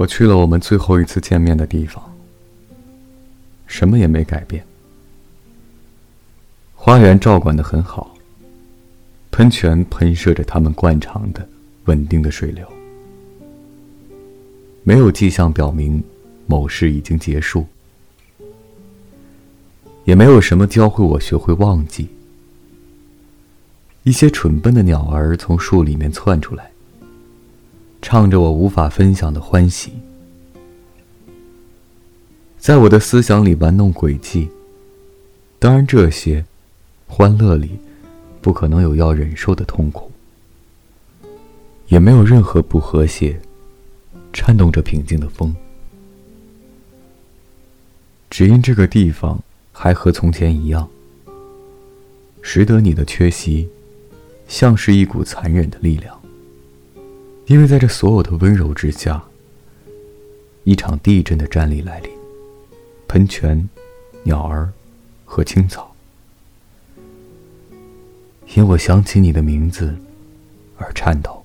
我去了我们最后一次见面的地方，什么也没改变。花园照管的很好，喷泉喷射着它们惯常的、稳定的水流，没有迹象表明某事已经结束，也没有什么教会我学会忘记。一些蠢笨的鸟儿从树里面窜出来。唱着我无法分享的欢喜，在我的思想里玩弄诡计。当然，这些欢乐里不可能有要忍受的痛苦，也没有任何不和谐，颤动着平静的风。只因这个地方还和从前一样，使得你的缺席，像是一股残忍的力量。因为在这所有的温柔之下，一场地震的战力来临，喷泉、鸟儿和青草，因我想起你的名字而颤抖。